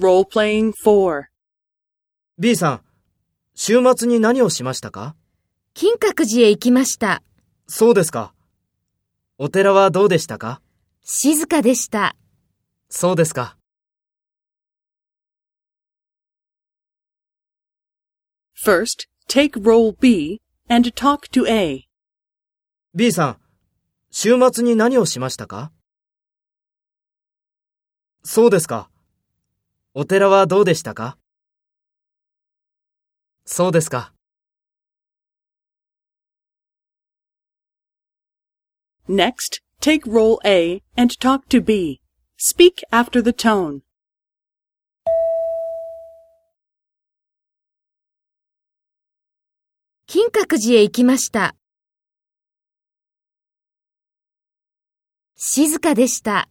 Role-playing 4. B さん、週末に何をしましたか？金閣寺へ行きました。そうですか。お寺はどうでしたか？静かでした。そうですか。First, take role B and talk to A. B さん、週末に何をしましたか？そうですか。お寺はどうでしたかそうですか。Next, take role A and talk to B. Speak after the tone. 金閣寺へ行きました。静かでした。